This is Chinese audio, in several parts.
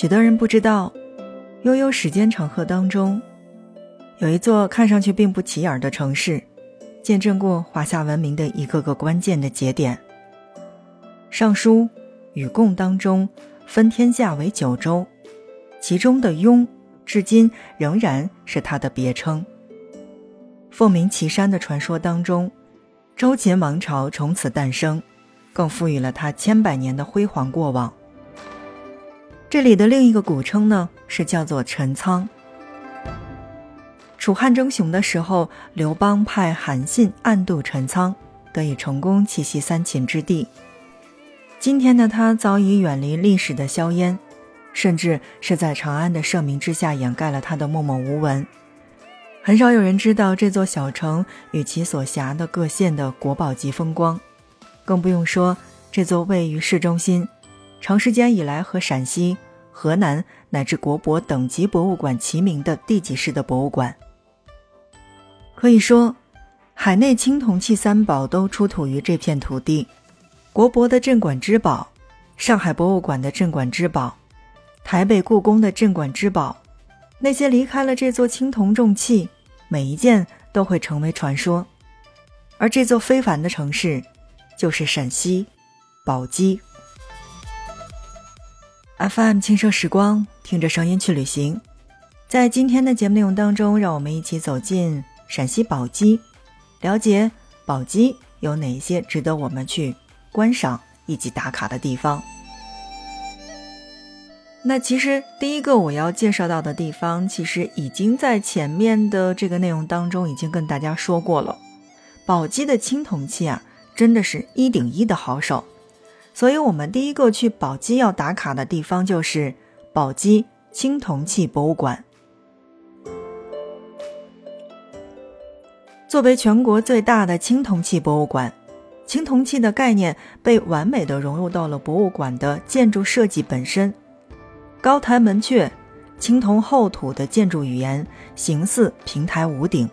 许多人不知道，悠悠时间长河当中，有一座看上去并不起眼的城市，见证过华夏文明的一个个关键的节点。《尚书·禹贡》当中分天下为九州，其中的雍，至今仍然是它的别称。凤鸣岐山的传说当中，周秦王朝从此诞生，更赋予了它千百年的辉煌过往。这里的另一个古称呢，是叫做陈仓。楚汉争雄的时候，刘邦派韩信暗渡陈仓，得以成功栖息三秦之地。今天的他早已远离历史的硝烟，甚至是在长安的盛名之下掩盖了他的默默无闻。很少有人知道这座小城与其所辖的各县的国宝级风光，更不用说这座位于市中心。长时间以来和陕西、河南乃至国博等级博物馆齐名的地级市的博物馆，可以说，海内青铜器三宝都出土于这片土地。国博的镇馆之宝，上海博物馆的镇馆之宝，台北故宫的镇馆之宝，那些离开了这座青铜重器，每一件都会成为传说。而这座非凡的城市，就是陕西宝鸡。FM 轻奢时光，听着声音去旅行。在今天的节目内容当中，让我们一起走进陕西宝鸡，了解宝鸡有哪些值得我们去观赏以及打卡的地方。那其实第一个我要介绍到的地方，其实已经在前面的这个内容当中已经跟大家说过了。宝鸡的青铜器啊，真的是一顶一的好手。所以，我们第一个去宝鸡要打卡的地方就是宝鸡青铜器博物馆。作为全国最大的青铜器博物馆，青铜器的概念被完美的融入到了博物馆的建筑设计本身。高台门阙，青铜厚土的建筑语言，形似平台屋顶。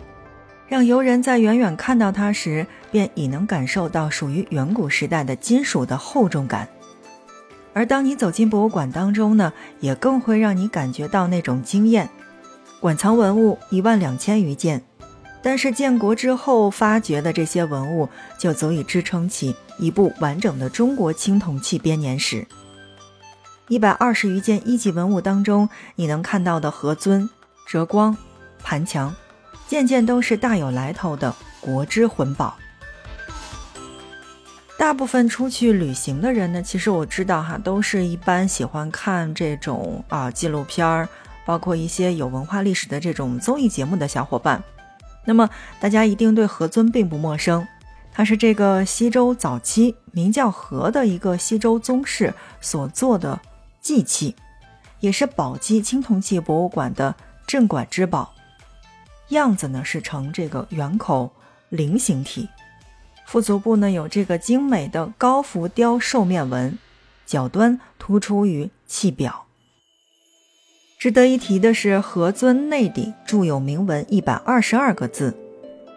让游人在远远看到它时，便已能感受到属于远古时代的金属的厚重感。而当你走进博物馆当中呢，也更会让你感觉到那种惊艳。馆藏文物一万两千余件，但是建国之后发掘的这些文物，就足以支撑起一部完整的中国青铜器编年史。一百二十余件一级文物当中，你能看到的何尊、折光、盘墙。件件都是大有来头的国之魂宝。大部分出去旅行的人呢，其实我知道哈，都是一般喜欢看这种啊纪录片儿，包括一些有文化历史的这种综艺节目的小伙伴。那么大家一定对何尊并不陌生，他是这个西周早期名叫何的一个西周宗室所做的祭器，也是宝鸡青铜器博物馆的镇馆之宝。样子呢是呈这个圆口菱形体，腹足部呢有这个精美的高浮雕兽面纹，角端突出于器表。值得一提的是，何尊内底铸有铭文一百二十二个字，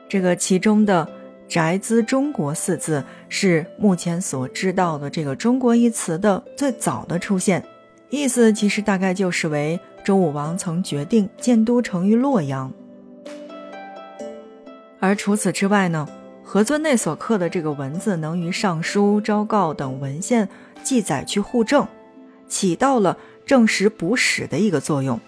这个其中的“宅兹中国”四字是目前所知道的这个“中国”一词的最早的出现，意思其实大概就是为周武王曾决定建都城于洛阳。而除此之外呢，何尊内所刻的这个文字能与尚书、昭告等文献记载去互证，起到了证实补史的一个作用，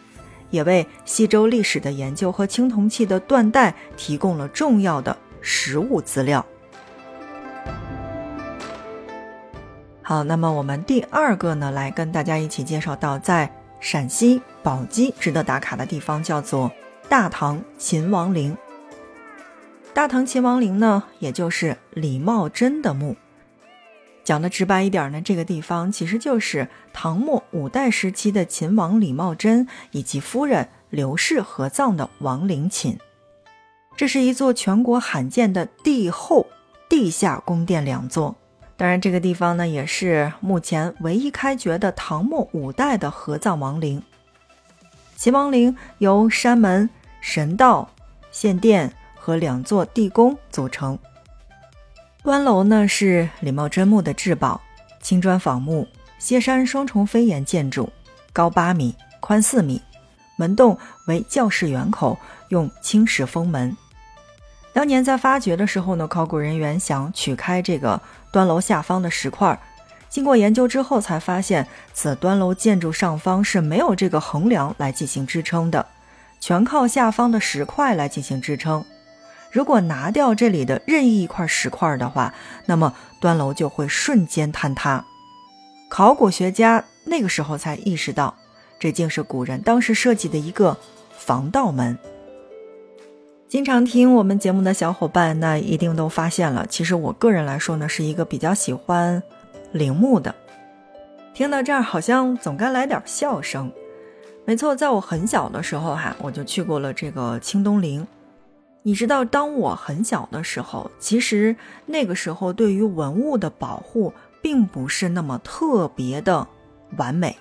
也为西周历史的研究和青铜器的断代提供了重要的实物资料。好，那么我们第二个呢，来跟大家一起介绍到在陕西宝鸡值得打卡的地方，叫做大唐秦王陵。大唐秦王陵呢，也就是李茂贞的墓。讲的直白一点呢，这个地方其实就是唐末五代时期的秦王李茂贞以及夫人刘氏合葬的王陵寝。这是一座全国罕见的帝后地下宫殿两座。当然，这个地方呢，也是目前唯一开掘的唐末五代的合葬王陵。秦王陵由山门、神道、献殿。和两座地宫组成，端楼呢是李茂贞墓的至宝，青砖仿木，歇山双重飞檐建筑，高八米，宽四米，门洞为教室圆口，用青石封门。当年在发掘的时候呢，考古人员想取开这个端楼下方的石块，经过研究之后才发现，此端楼建筑上方是没有这个横梁来进行支撑的，全靠下方的石块来进行支撑。如果拿掉这里的任意一块石块的话，那么端楼就会瞬间坍塌。考古学家那个时候才意识到，这竟是古人当时设计的一个防盗门。经常听我们节目的小伙伴，那一定都发现了。其实我个人来说呢，是一个比较喜欢陵墓的。听到这儿，好像总该来点笑声。没错，在我很小的时候哈，我就去过了这个清东陵。你知道，当我很小的时候，其实那个时候对于文物的保护并不是那么特别的完美，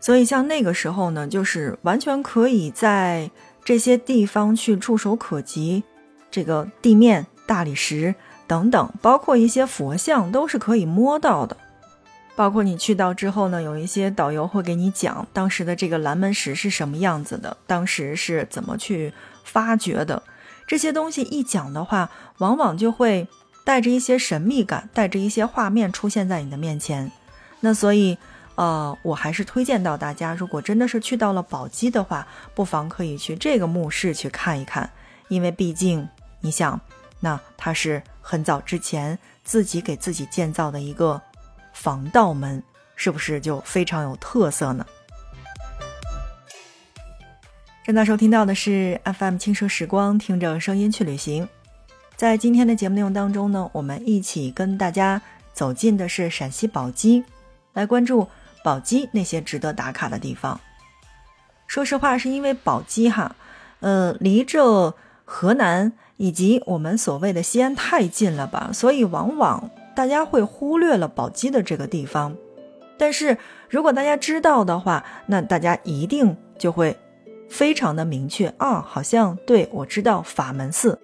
所以像那个时候呢，就是完全可以在。这些地方去触手可及，这个地面、大理石等等，包括一些佛像，都是可以摸到的。包括你去到之后呢，有一些导游会给你讲当时的这个蓝门石是什么样子的，当时是怎么去发掘的。这些东西一讲的话，往往就会带着一些神秘感，带着一些画面出现在你的面前。那所以。呃，我还是推荐到大家，如果真的是去到了宝鸡的话，不妨可以去这个墓室去看一看，因为毕竟你想，那它是很早之前自己给自己建造的一个防盗门，是不是就非常有特色呢？正在收听到的是 FM 轻奢时光，听着声音去旅行。在今天的节目内容当中呢，我们一起跟大家走进的是陕西宝鸡，来关注。宝鸡那些值得打卡的地方，说实话，是因为宝鸡哈，呃，离着河南以及我们所谓的西安太近了吧，所以往往大家会忽略了宝鸡的这个地方。但是如果大家知道的话，那大家一定就会非常的明确啊，好像对我知道法门寺，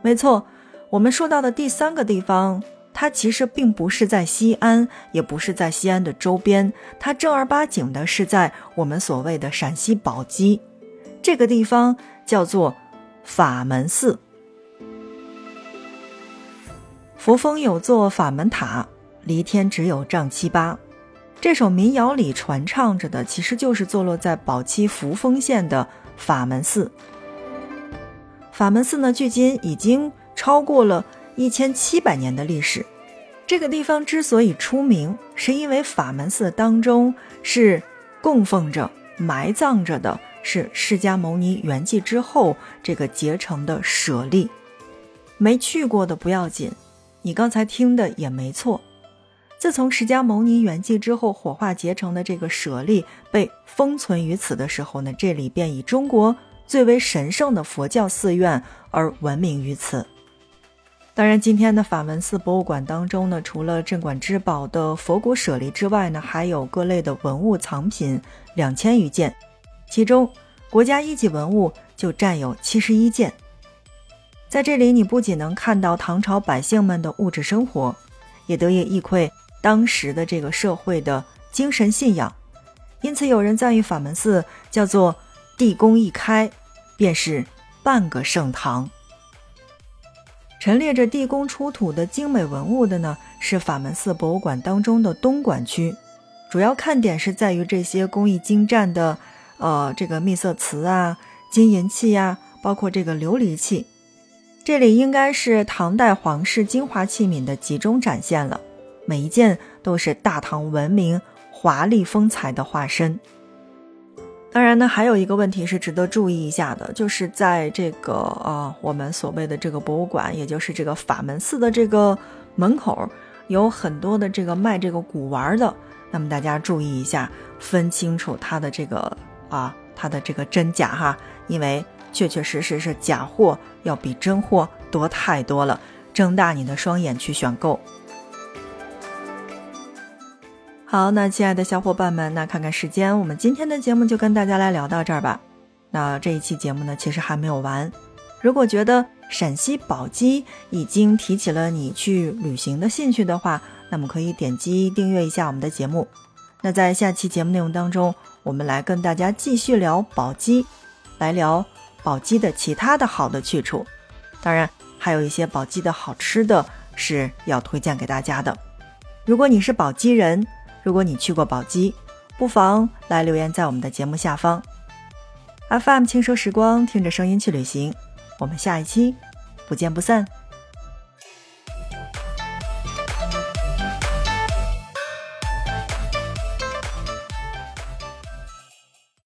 没错，我们说到的第三个地方。它其实并不是在西安，也不是在西安的周边，它正儿八经的是在我们所谓的陕西宝鸡，这个地方叫做法门寺。扶风有座法门塔，离天只有丈七八。这首民谣里传唱着的，其实就是坐落在宝鸡扶风县的法门寺。法门寺呢，距今已经超过了。一千七百年的历史，这个地方之所以出名，是因为法门寺当中是供奉着、埋葬着的，是释迦牟尼圆寂之后这个结成的舍利。没去过的不要紧，你刚才听的也没错。自从释迦牟尼圆寂之后，火化结成的这个舍利被封存于此的时候呢，这里便以中国最为神圣的佛教寺院而闻名于此。当然，今天的法门寺博物馆当中呢，除了镇馆之宝的佛骨舍利之外呢，还有各类的文物藏品两千余件，其中国家一级文物就占有七十一件。在这里，你不仅能看到唐朝百姓们的物质生活，也得以一窥当时的这个社会的精神信仰。因此，有人赞誉法门寺叫做“地宫一开，便是半个盛唐”。陈列着地宫出土的精美文物的呢，是法门寺博物馆当中的东馆区，主要看点是在于这些工艺精湛的，呃，这个秘色瓷啊、金银器呀，包括这个琉璃器。这里应该是唐代皇室精华器皿的集中展现了，每一件都是大唐文明华丽风采的化身。当然呢，还有一个问题是值得注意一下的，就是在这个呃，我们所谓的这个博物馆，也就是这个法门寺的这个门口，有很多的这个卖这个古玩的。那么大家注意一下，分清楚它的这个啊，它的这个真假哈，因为确确实实是假货要比真货多太多了，睁大你的双眼去选购。好，那亲爱的小伙伴们，那看看时间，我们今天的节目就跟大家来聊到这儿吧。那这一期节目呢，其实还没有完。如果觉得陕西宝鸡已经提起了你去旅行的兴趣的话，那么可以点击订阅一下我们的节目。那在下期节目内容当中，我们来跟大家继续聊宝鸡，来聊宝鸡的其他的好的去处。当然，还有一些宝鸡的好吃的是要推荐给大家的。如果你是宝鸡人，如果你去过宝鸡，不妨来留言在我们的节目下方。FM 轻奢时光，听着声音去旅行。我们下一期不见不散。